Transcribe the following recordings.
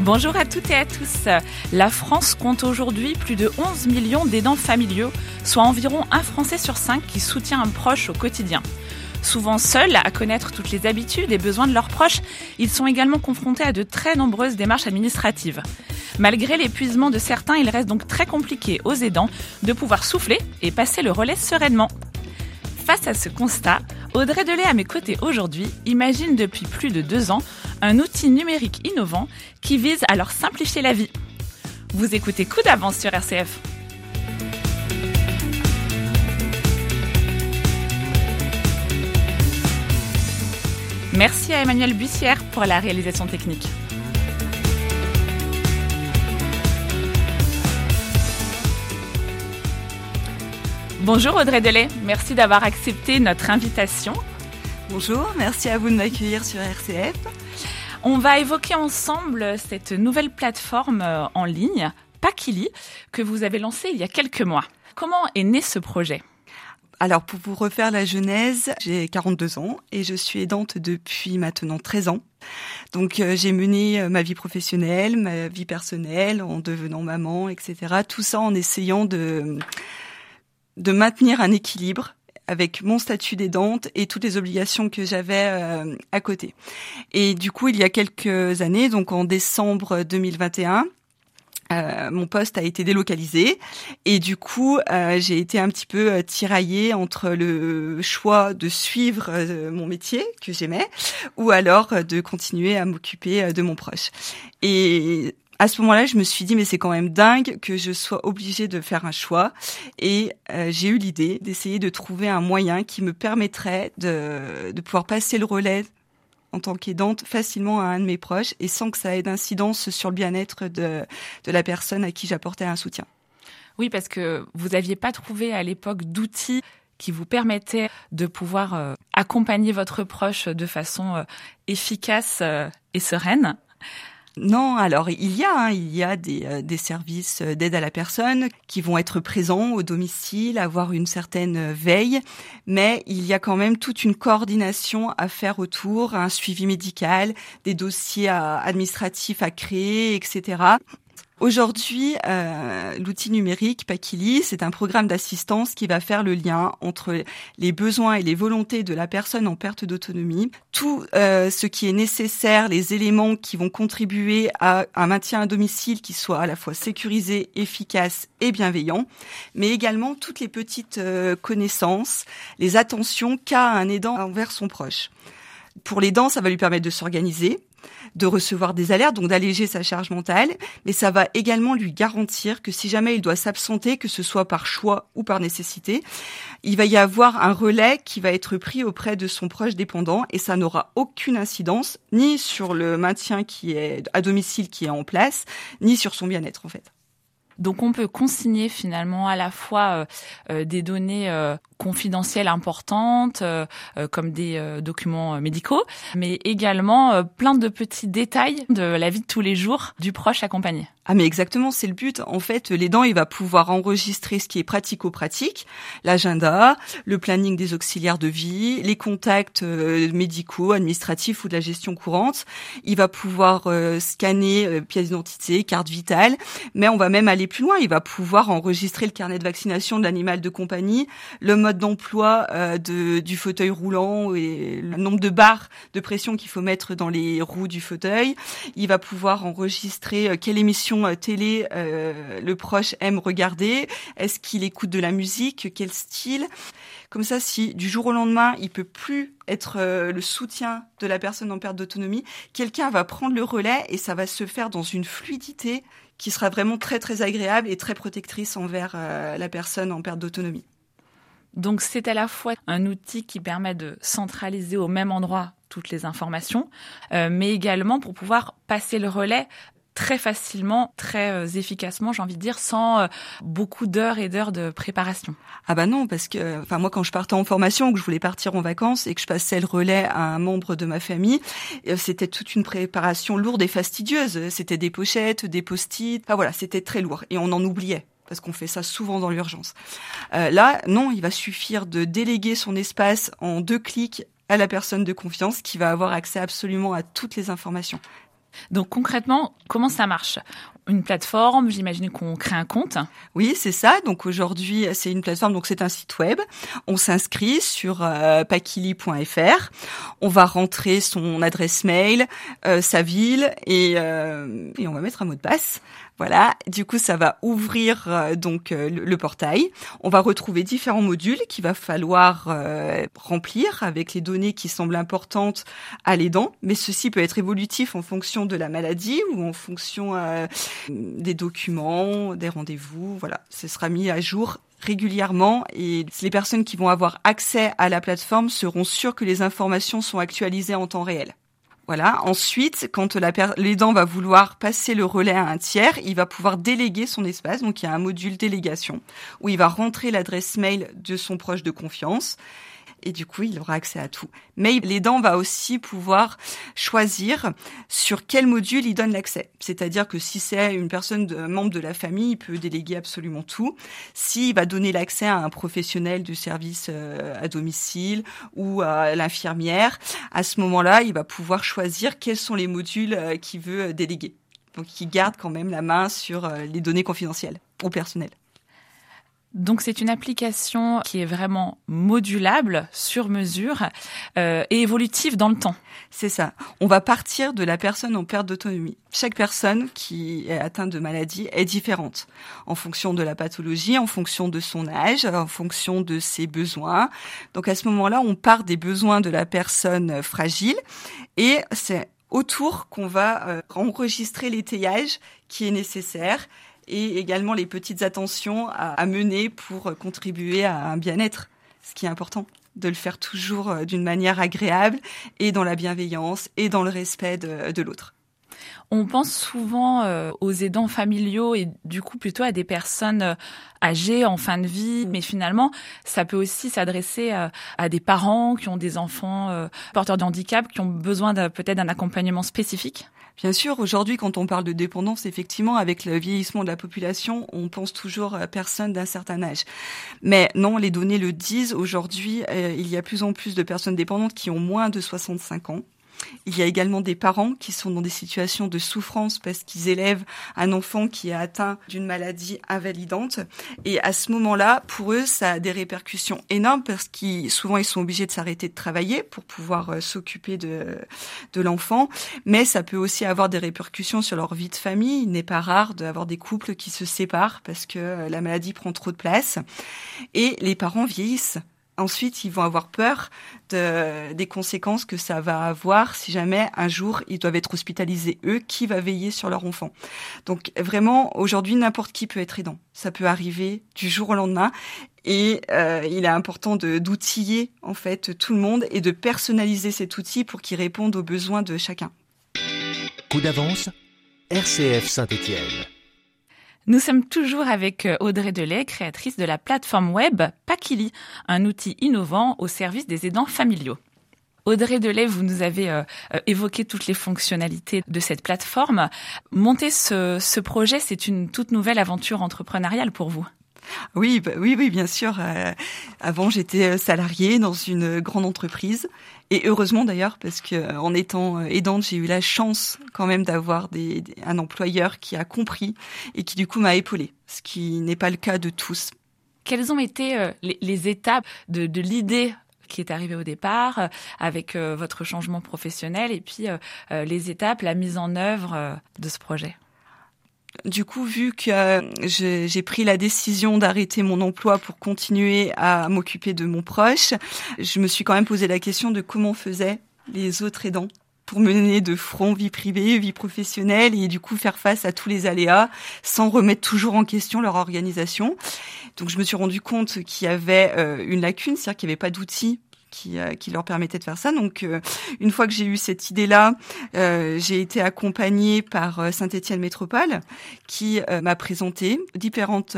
Bonjour à toutes et à tous. La France compte aujourd'hui plus de 11 millions d'aidants familiaux, soit environ un Français sur cinq qui soutient un proche au quotidien. Souvent seuls à connaître toutes les habitudes et besoins de leurs proches, ils sont également confrontés à de très nombreuses démarches administratives. Malgré l'épuisement de certains, il reste donc très compliqué aux aidants de pouvoir souffler et passer le relais sereinement. Face à ce constat, Audrey Delay à mes côtés aujourd'hui imagine depuis plus de deux ans un outil numérique innovant qui vise à leur simplifier la vie. Vous écoutez Coup d'avance sur RCF. Merci à Emmanuel Bussière pour la réalisation technique. Bonjour Audrey Delay, merci d'avoir accepté notre invitation. Bonjour, merci à vous de m'accueillir sur RCF. On va évoquer ensemble cette nouvelle plateforme euh, en ligne, Pakili, que vous avez lancée il y a quelques mois. Comment est né ce projet? Alors pour vous refaire la genèse, j'ai 42 ans et je suis aidante depuis maintenant 13 ans. Donc euh, j'ai mené euh, ma vie professionnelle, ma vie personnelle en devenant maman, etc. Tout ça en essayant de de maintenir un équilibre avec mon statut d'aidante et toutes les obligations que j'avais euh, à côté. Et du coup, il y a quelques années, donc en décembre 2021, euh, mon poste a été délocalisé et du coup euh, j'ai été un petit peu euh, tiraillée entre le choix de suivre mon métier que j'aimais ou alors de continuer à m'occuper de mon proche. Et à ce moment-là, je me suis dit mais c'est quand même dingue que je sois obligée de faire un choix et euh, j'ai eu l'idée d'essayer de trouver un moyen qui me permettrait de, de pouvoir passer le relais en tant qu'aidante facilement à un de mes proches et sans que ça ait d'incidence sur le bien-être de, de la personne à qui j'apportais un soutien. Oui, parce que vous n'aviez pas trouvé à l'époque d'outils qui vous permettaient de pouvoir euh, accompagner votre proche de façon euh, efficace et sereine. Non, alors il y a, hein, il y a des, euh, services euh, d'aide à la personne qui vont être présents au domicile, avoir une certaine euh, veille, mais il y a quand même toute une coordination à faire autour, un suivi médical, des dossiers administratifs à créer, etc. Aujourd'hui, euh, l'outil numérique Pakili, c'est un programme d'assistance qui va faire le lien entre les besoins et les volontés de la personne en perte d'autonomie, tout euh, ce qui est nécessaire, les éléments qui vont contribuer à un maintien à domicile qui soit à la fois sécurisé, efficace et bienveillant, mais également toutes les petites euh, connaissances, les attentions qu'a un aidant envers son proche. Pour l'aidant, ça va lui permettre de s'organiser, de recevoir des alertes, donc d'alléger sa charge mentale, mais ça va également lui garantir que si jamais il doit s'absenter, que ce soit par choix ou par nécessité, il va y avoir un relais qui va être pris auprès de son proche dépendant et ça n'aura aucune incidence ni sur le maintien qui est à domicile qui est en place, ni sur son bien-être en fait. Donc on peut consigner finalement à la fois euh, euh, des données euh, confidentielles importantes comme des documents médicaux, mais également plein de petits détails de la vie de tous les jours du proche accompagné. Ah mais exactement, c'est le but. En fait, l'aidant, il va pouvoir enregistrer ce qui est pratico-pratique, l'agenda, le planning des auxiliaires de vie, les contacts médicaux, administratifs ou de la gestion courante. Il va pouvoir scanner pièce d'identité, carte vitale, mais on va même aller plus loin. Il va pouvoir enregistrer le carnet de vaccination de l'animal de compagnie, le mode d'emploi euh, de, du fauteuil roulant et le nombre de barres de pression qu'il faut mettre dans les roues du fauteuil. Il va pouvoir enregistrer euh, quelle émission euh, télé le proche aime regarder. Est-ce qu'il écoute de la musique? Quel style? Comme ça, si du jour au lendemain, il peut plus être le soutien de la personne en perte d'autonomie, quelqu'un va prendre le relais et ça va se faire dans une fluidité qui sera vraiment très très agréable et très protectrice envers euh, la personne en perte d'autonomie. Donc c'est à la fois un outil qui permet de centraliser au même endroit toutes les informations, euh, mais également pour pouvoir passer le relais très facilement, très euh, efficacement, j'ai envie de dire, sans euh, beaucoup d'heures et d'heures de préparation. Ah bah non, parce que, enfin moi quand je partais en formation, que je voulais partir en vacances et que je passais le relais à un membre de ma famille, c'était toute une préparation lourde et fastidieuse. C'était des pochettes, des post-it, enfin voilà, c'était très lourd et on en oubliait parce qu'on fait ça souvent dans l'urgence. Euh, là, non, il va suffire de déléguer son espace en deux clics à la personne de confiance qui va avoir accès absolument à toutes les informations. Donc concrètement, comment ça marche? Une plateforme, j'imagine qu'on crée un compte. Oui, c'est ça. Donc aujourd'hui, c'est une plateforme, donc c'est un site web. On s'inscrit sur euh, pakili.fr. On va rentrer son adresse mail, euh, sa ville et, euh, et on va mettre un mot de passe. Voilà, du coup ça va ouvrir euh, donc euh, le, portail. On va retrouver différents modules qu'il va falloir euh, remplir avec les données qui semblent importantes à l'aidant, mais ceci peut être évolutif en fonction de la maladie ou en fonction des documents, des rendez-vous. Voilà, ce sera mis à jour régulièrement et les personnes qui vont avoir accès à la plateforme seront sûres que les informations sont actualisées en temps réel. Voilà. Ensuite, quand l'aidant va vouloir passer le relais à un tiers, il va pouvoir déléguer son espace. Donc, il y a un module délégation où il va rentrer l'adresse mail de son proche de confiance et du coup, il aura accès à tout. Mais l'aidant va aussi pouvoir choisir sur quel module il donne l'accès. C'est-à-dire que si c'est une personne, un membre de la famille, il peut déléguer absolument tout. S'il va donner l'accès à un professionnel du service euh, à domicile ou à l'infirmière, à ce moment-là, il va pouvoir choisir quels sont les modules euh, qu'il veut déléguer. Donc, il garde quand même la main sur euh, les données confidentielles au personnel. Donc c'est une application qui est vraiment modulable, sur mesure euh, et évolutive dans le temps. C'est ça. On va partir de la personne en perte d'autonomie. Chaque personne qui est atteinte de maladie est différente en fonction de la pathologie, en fonction de son âge, en fonction de ses besoins. Donc à ce moment-là, on part des besoins de la personne fragile et c'est autour qu'on va euh, enregistrer l'étayage qui est nécessaire et également les petites attentions à, mener pour contribuer à un bien-être, ce qui est important de le faire toujours euh, d'une manière agréable et dans la bienveillance et dans le respect de, l'autre. On pense souvent euh, aux aidants familiaux et du coup plutôt à des personnes euh, âgées en fin de vie, mais finalement ça peut aussi s'adresser à, des parents qui ont des enfants porteurs de handicap, qui ont besoin peut-être d'un accompagnement spécifique. Bien sûr, aujourd'hui, quand on parle de dépendance, effectivement, avec le vieillissement de la population, on pense toujours à personnes d'un certain âge. Mais non, les données le disent. Aujourd'hui, euh, il y a plus en plus de personnes dépendantes qui ont moins de 65 ans. Il y a également des parents qui sont dans des situations de souffrance parce qu'ils élèvent un enfant qui est atteint d'une maladie invalidante. Et à ce moment-là, pour eux, ça a des répercussions énormes parce qu'ils souvent ils sont obligés de s'arrêter de travailler pour pouvoir euh, s'occuper de de l'enfant. Mais ça peut aussi avoir des répercussions sur leur vie de famille. Il n'est pas rare d'avoir des couples qui se séparent parce que euh, la maladie prend trop de place. Et les parents vieillissent ensuite, ils vont avoir peur de, des conséquences que ça va avoir si jamais un jour ils doivent être hospitalisés. Eux, qui va veiller sur leur enfant? Donc vraiment, aujourd'hui, n'importe qui peut être aidant. Ça peut arriver du jour au lendemain. Et euh, il est important d'outiller en fait tout le monde et de personnaliser cet outil pour qu'il réponde aux besoins de chacun. Coup d'avance, RCF Saint-Étienne. Nous sommes toujours avec euh, Audrey Delay, créatrice de la plateforme web Pakili, un outil innovant au service des aidants familiaux. Audrey Delay, vous nous avez euh, euh, évoqué toutes les fonctionnalités de cette plateforme. Monter ce, ce projet, c'est une toute nouvelle aventure entrepreneuriale pour vous. Oui, bah, oui, oui, bien sûr. avant, j'étais salariée dans une grande entreprise et heureusement d'ailleurs, parce que euh, en étant euh, aidante, j'ai eu la chance quand même d'avoir un employeur qui a compris et qui du coup m'a épaulée, ce qui n'est pas le cas de tous. Quelles ont été euh, les, étapes de l'idée qui est arrivée au départ, avec votre changement professionnel et puis les étapes, la mise en œuvre de ce projet? Du coup, vu que euh, j'ai pris la décision d'arrêter mon emploi pour continuer à m'occuper de mon proche, je me suis quand même posé la question de comment faisaient les autres aidants pour mener de front vie privée, vie professionnelle et du coup faire face à tous les aléas sans remettre toujours en question leur organisation. Donc je me suis rendu compte qu'il y avait euh, une lacune, c'est-à-dire qu'il n'y avait pas d'outils qui, euh, qui, leur permettait de faire ça. Donc, euh, une fois que j'ai eu cette idée-là, euh, j'ai été accompagnée par Saint-Étienne Métropole, qui m'a présenté différentes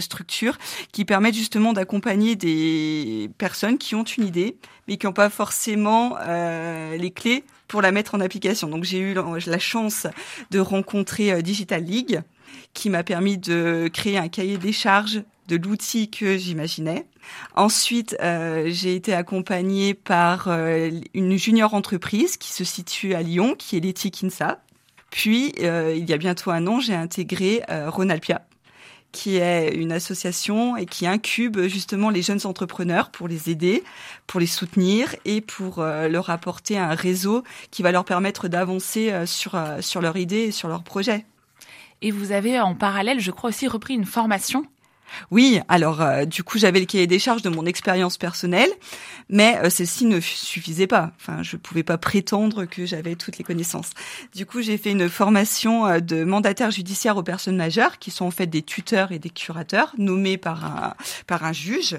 structures qui permettent justement d'accompagner des personnes qui ont une idée, mais qui n'ont pas forcément les clés pour la mettre en application. Donc, j'ai eu la chance de rencontrer Digital League, qui m'a permis de créer un cahier des charges de l'outil que j'imaginais. Ensuite, euh, j'ai été accompagnée par euh, une junior entreprise qui se situe à Lyon, qui est Letty Kinsa. Puis, euh, il y a bientôt un an, j'ai intégré Ronalpia, qui est une association et qui incube justement les jeunes entrepreneurs pour les aider, pour les soutenir et pour leur apporter un réseau qui va leur permettre d'avancer sur, sur leur idée et sur leur projet. Et vous avez en parallèle, je crois aussi, repris une formation oui, alors euh, du coup j'avais le cahier des charges de mon expérience personnelle, mais euh, celle-ci ne suffisait pas. Enfin, je pouvais pas prétendre que j'avais toutes les connaissances. Du coup, j'ai fait une formation euh, de mandataire judiciaire aux personnes majeures, qui sont en fait des tuteurs et des curateurs nommés par un par un juge.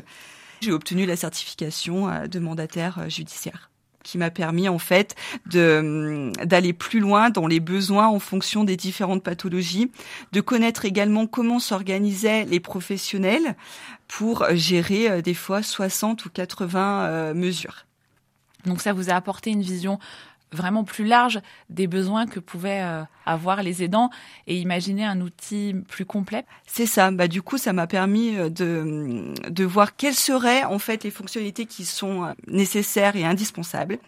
J'ai obtenu la certification de mandataire judiciaire qui m'a permis en fait de hum, d'aller plus loin dans les besoins en fonction des différentes pathologies, de connaître également comment s'organisaient les professionnels pour gérer euh, des fois 60 ou 80 euh, mesures. Donc ça vous a apporté une vision vraiment plus large des besoins que pouvaient euh, avoir les aidants et imaginer un outil plus complet. C'est ça. Bah du coup, ça m'a permis euh, de de voir quelles seraient en fait les fonctionnalités qui sont euh, nécessaires et indispensables.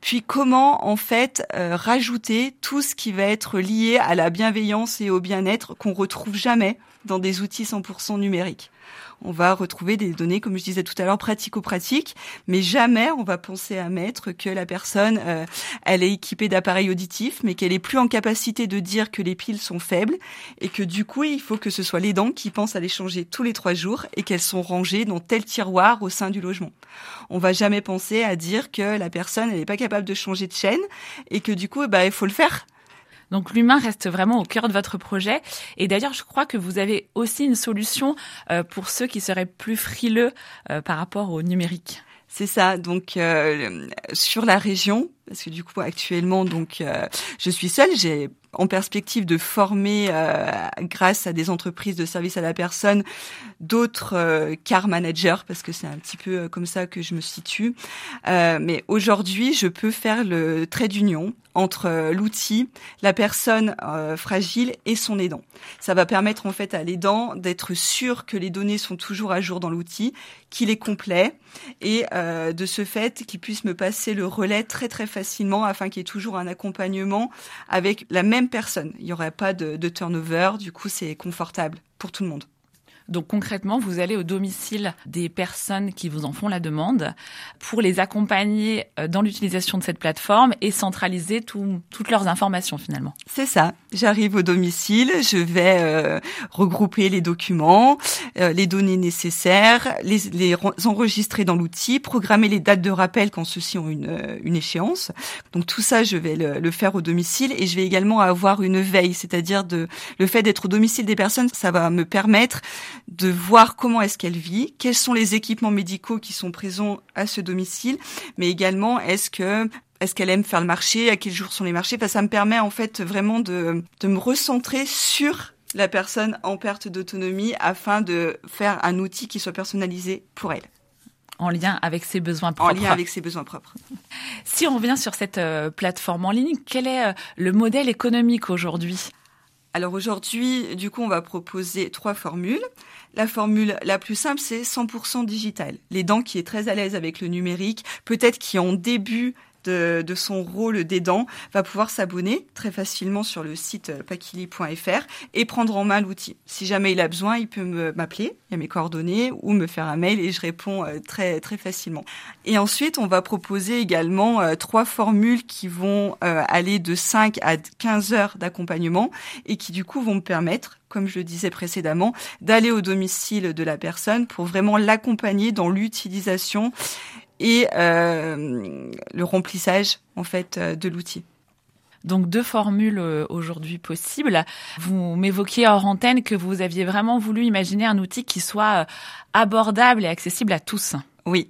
Puis comment en fait rajouter tout ce qui va être lié à la bienveillance et au bien-être qu'on retrouve jamais dans des outils 100% numériques on va retrouver des données, comme je disais tout à l'heure, pratico-pratiques, mais jamais on va penser à mettre que la personne, euh, elle est équipée d'appareils auditifs, mais qu'elle est plus en capacité de dire que les piles sont faibles et que du coup, il faut que ce soit les dents qui pensent à les changer tous les trois jours et qu'elles sont rangées dans tel tiroir au sein du logement. On va jamais penser à dire que la personne, elle n'est pas capable de changer de chaîne et que du coup, bah, il faut le faire donc l'humain reste vraiment au cœur de votre projet. Et d'ailleurs, je crois que vous avez aussi une solution euh, pour ceux qui seraient plus frileux euh, par rapport au numérique. C'est ça. Donc euh, sur la région, parce que du coup actuellement, donc je suis seule. J'ai en perspective de former, grâce à des entreprises de services à la personne, d'autres car managers, parce que c'est un petit peu comme ça que je me situe. mais aujourd'hui, je peux faire le trait d'union entre euh, l'outil, la personne euh, fragile et son aidant. Ça va permettre en fait à l'aidant d'être sûr que les données sont toujours à jour dans l'outil, qu'il est complet et euh, de ce fait qu'il puisse me passer le relais très très facilement afin qu'il y ait toujours un accompagnement avec la même personne. Il n'y aurait pas de, de turnover, du coup c'est confortable pour tout le monde. Donc concrètement, vous allez au domicile des personnes qui vous en font la demande pour les accompagner euh, dans l'utilisation de cette plateforme et centraliser toutes leurs informations finalement. C'est ça. J'arrive au domicile, je vais euh, regrouper les documents, euh, les données nécessaires, les, les enregistrer dans l'outil, programmer les dates de rappel quand ceux-ci ont une, une échéance. Donc tout ça, je vais le, le, faire au domicile et je vais également avoir une veille, c'est-à-dire de le fait d'être au domicile des personnes, ça va me permettre de voir comment est-ce qu'elle vit, quels sont les équipements médicaux qui sont présents à ce domicile, mais également est-ce que est-ce qu'elle aime faire le marché, à quel jour sont les marchés? ça me permet en fait vraiment de, de me recentrer sur la personne en perte d'autonomie afin de faire un outil qui soit personnalisé pour elle. En lien avec ses besoins propres. En lien avec ses besoins propres. Si on revient sur cette euh, plateforme en ligne, quel est euh, le modèle économique aujourd'hui? Alors aujourd'hui, du coup, on va proposer trois formules. La formule la plus simple, c'est 100% digital. Les dents qui est très à l'aise avec le numérique, peut-être qui en début de, de, son rôle d'aidant va pouvoir s'abonner très facilement sur le site euh, pakili.fr et prendre en main l'outil. Si jamais il a besoin, il peut m'appeler, il y a mes coordonnées, ou me faire un mail et je réponds euh, très très facilement. Et ensuite, on va proposer également euh, trois formules qui vont aller de 5 à 15 heures d'accompagnement et qui du coup vont me permettre comme je le disais précédemment, d'aller au domicile de la personne pour vraiment l'accompagner dans l'utilisation et euh, le remplissage en fait euh, de l'outil. Donc deux formules euh, aujourd'hui possibles. Vous m'évoquiez hors antenne que vous aviez vraiment voulu imaginer un outil qui soit abordable et accessible à tous. Oui.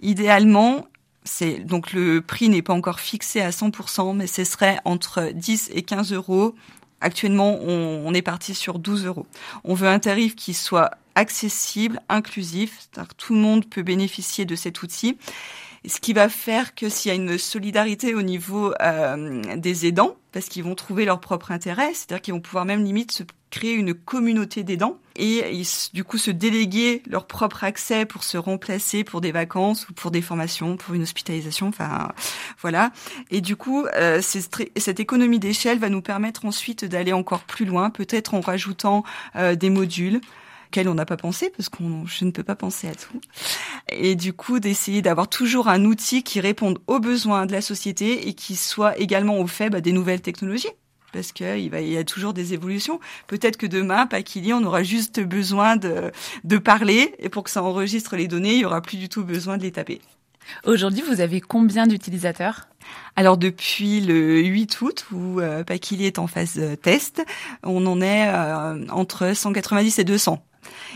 Idéalement, c'est donc le prix n'est pas encore fixé à 100%, mais ce serait entre 10 et 15 euros. Actuellement, on, est parti sur 12 euros. On veut un tarif qui soit accessible, inclusif, c'est-à-dire que tout le monde peut bénéficier de cet outil ce qui va faire que s'il y a une solidarité au niveau euh, des aidants, parce qu'ils vont trouver leur propre intérêt, c'est-à-dire qu'ils vont pouvoir même limite se créer une communauté d'aidants et du coup se déléguer leur propre accès pour se remplacer pour des vacances ou pour des formations, pour une hospitalisation, enfin voilà. Et du coup, euh, cette économie d'échelle va nous permettre ensuite d'aller encore plus loin, peut-être en rajoutant euh, des modules, auquel on n'a pas pensé parce qu'on je ne peux pas penser à tout. Et du coup d'essayer d'avoir toujours un outil qui réponde aux besoins de la société et qui soit également au fait bah, des nouvelles technologies parce qu'il il y a toujours des évolutions. Peut-être que demain, Paquili, on aura juste besoin de, de parler et pour que ça enregistre les données, il y aura plus du tout besoin de les taper. Aujourd'hui, vous avez combien d'utilisateurs? Alors depuis le 8 août où euh, est en phase euh, test, on en est euh, entre 190 et 200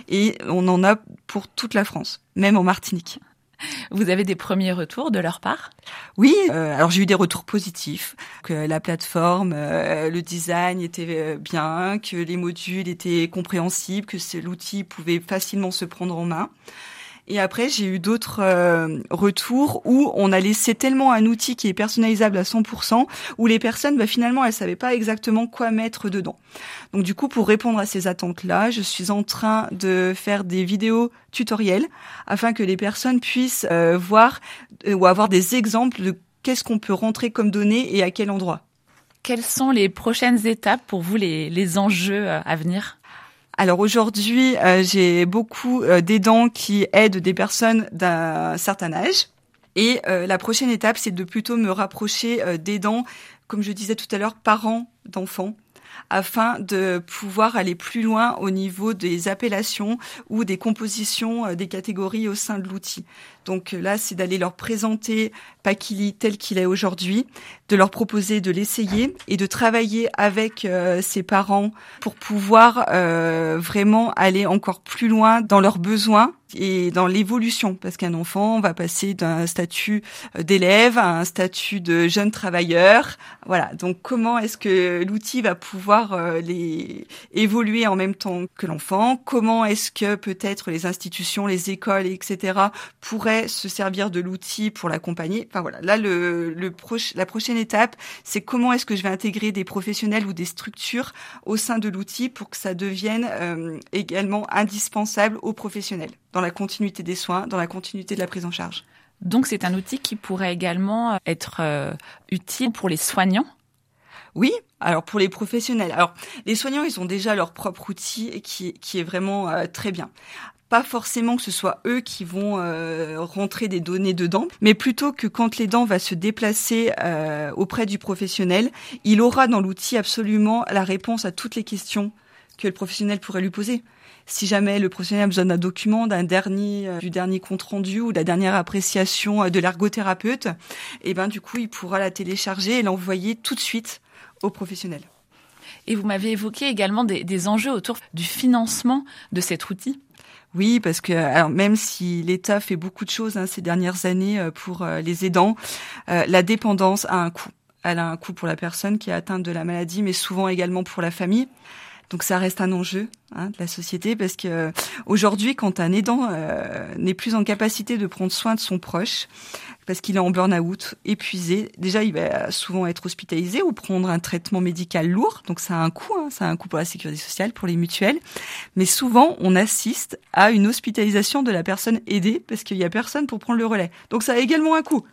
et on en a pour toute la France, même en Martinique. Vous avez des premiers retours de leur part? Oui, euh, alors j'ai eu des retours positifs, que la plateforme, euh, le design était euh, bien, que les modules étaient compréhensibles, que l'outil pouvait facilement se prendre en main. Et après, j'ai eu d'autres euh, retours où on a laissé tellement un outil qui est personnalisable à 100%, où les personnes, bah, finalement, elles savaient pas exactement quoi mettre dedans. Donc du coup, pour répondre à ces attentes-là, je suis en train de faire des vidéos tutoriels afin que les personnes puissent euh, voir euh, ou avoir des exemples de qu'est-ce qu'on peut rentrer comme données et à quel endroit. Quelles sont les prochaines étapes pour vous, les, les enjeux à venir? Alors aujourd'hui, euh, j'ai beaucoup euh, d'aidants qui aident des personnes d'un certain âge. Et euh, la prochaine étape, c'est de plutôt me rapprocher d'aidants, comme je disais tout à l'heure, parents d'enfants, afin de pouvoir aller plus loin au niveau des appellations ou des compositions des catégories au sein de l'outil. Donc là, c'est d'aller leur présenter Pakili tel qu'il est aujourd'hui, de leur proposer de l'essayer et de travailler avec euh, ses parents pour pouvoir euh, vraiment aller encore plus loin dans leurs besoins et dans l'évolution, parce qu'un enfant va passer d'un statut euh, d'élève à un statut de jeune travailleur. Voilà. Donc, comment est-ce que l'outil va pouvoir les évoluer en même temps que l'enfant? Comment est-ce que peut-être les institutions, les écoles, etc. pourraient se servir de l'outil pour l'accompagner. Enfin voilà, là le, le la prochaine étape, c'est comment est-ce que je vais intégrer des professionnels ou des structures au sein de l'outil pour que ça devienne euh, également indispensable aux professionnels dans la continuité des soins, dans la continuité de la prise en charge. Donc c'est un outil qui pourrait également être euh, utile pour les soignants? Oui, alors pour les professionnels. Alors les soignants, ils ont déjà leur propre outil qui, qui est vraiment euh, très bien pas forcément que ce soit eux qui vont euh, rentrer des données dedans, mais plutôt que quand l'aidant va se déplacer euh, auprès du professionnel, il aura dans l'outil absolument la réponse à toutes les questions que le professionnel pourrait lui poser. Si jamais le professionnel a besoin d'un document, d'un dernier, euh, du dernier compte rendu ou de la dernière appréciation de l'ergothérapeute, eh ben du coup il pourra la télécharger et l'envoyer tout de suite au professionnel. Et vous m'avez évoqué également des enjeux autour du financement de cet outil. Oui, parce que alors même si l'État fait beaucoup de choses hein, ces dernières années euh, pour euh, les aidants, euh, la dépendance a un coût. Elle a un coût pour la personne qui est atteinte de la maladie, mais souvent également pour la famille. Donc ça reste un enjeu hein, de la société parce que aujourd'hui, quand un aidant n'est plus en capacité de prendre soin de son proche, parce qu'il est en burn-out, épuisé. Déjà, il va souvent être hospitalisé ou prendre un traitement médical lourd. Donc, ça a un coût, hein, ça a un coût pour la sécurité sociale, pour les mutuelles. Mais souvent, on assiste à une hospitalisation de la personne aidée parce qu'il y a personne pour prendre le relais. Donc, ça a également un coût.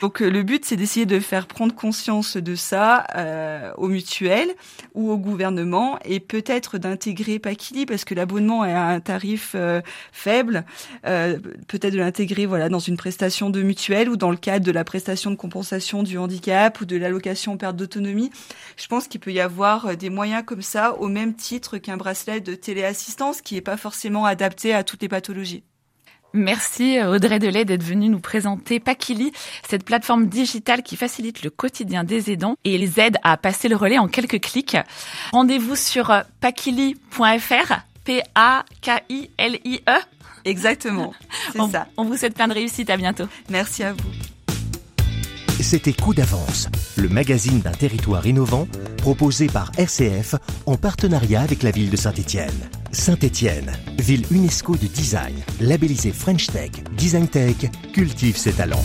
Donc euh, le but, c'est d'essayer de faire prendre conscience de ça euh, aux mutuelles ou au gouvernement et peut-être d'intégrer Pakili parce que l'abonnement est à un tarif euh, faible, euh, peut-être de l'intégrer voilà dans une prestation de mutuelle ou dans le cadre de la prestation de compensation du handicap ou de l'allocation perte d'autonomie. Je pense qu'il peut y avoir des moyens comme ça au même titre qu'un bracelet de téléassistance qui n'est pas forcément adapté à toutes les pathologies. Merci Audrey Delay d'être venue nous présenter Pakili, cette plateforme digitale qui facilite le quotidien des aidants et les aide à passer le relais en quelques clics. Rendez-vous sur pakili.fr, P-A-K-I-L-I-E. Exactement, c'est ça. On vous souhaite plein de réussite, à bientôt. Merci à vous. C'était Coup d'avance, le magazine d'un territoire innovant proposé par RCF en partenariat avec la ville de Saint-Étienne. Saint-Étienne, ville UNESCO de design, labellisée French Tech, Design Tech, cultive ses talents.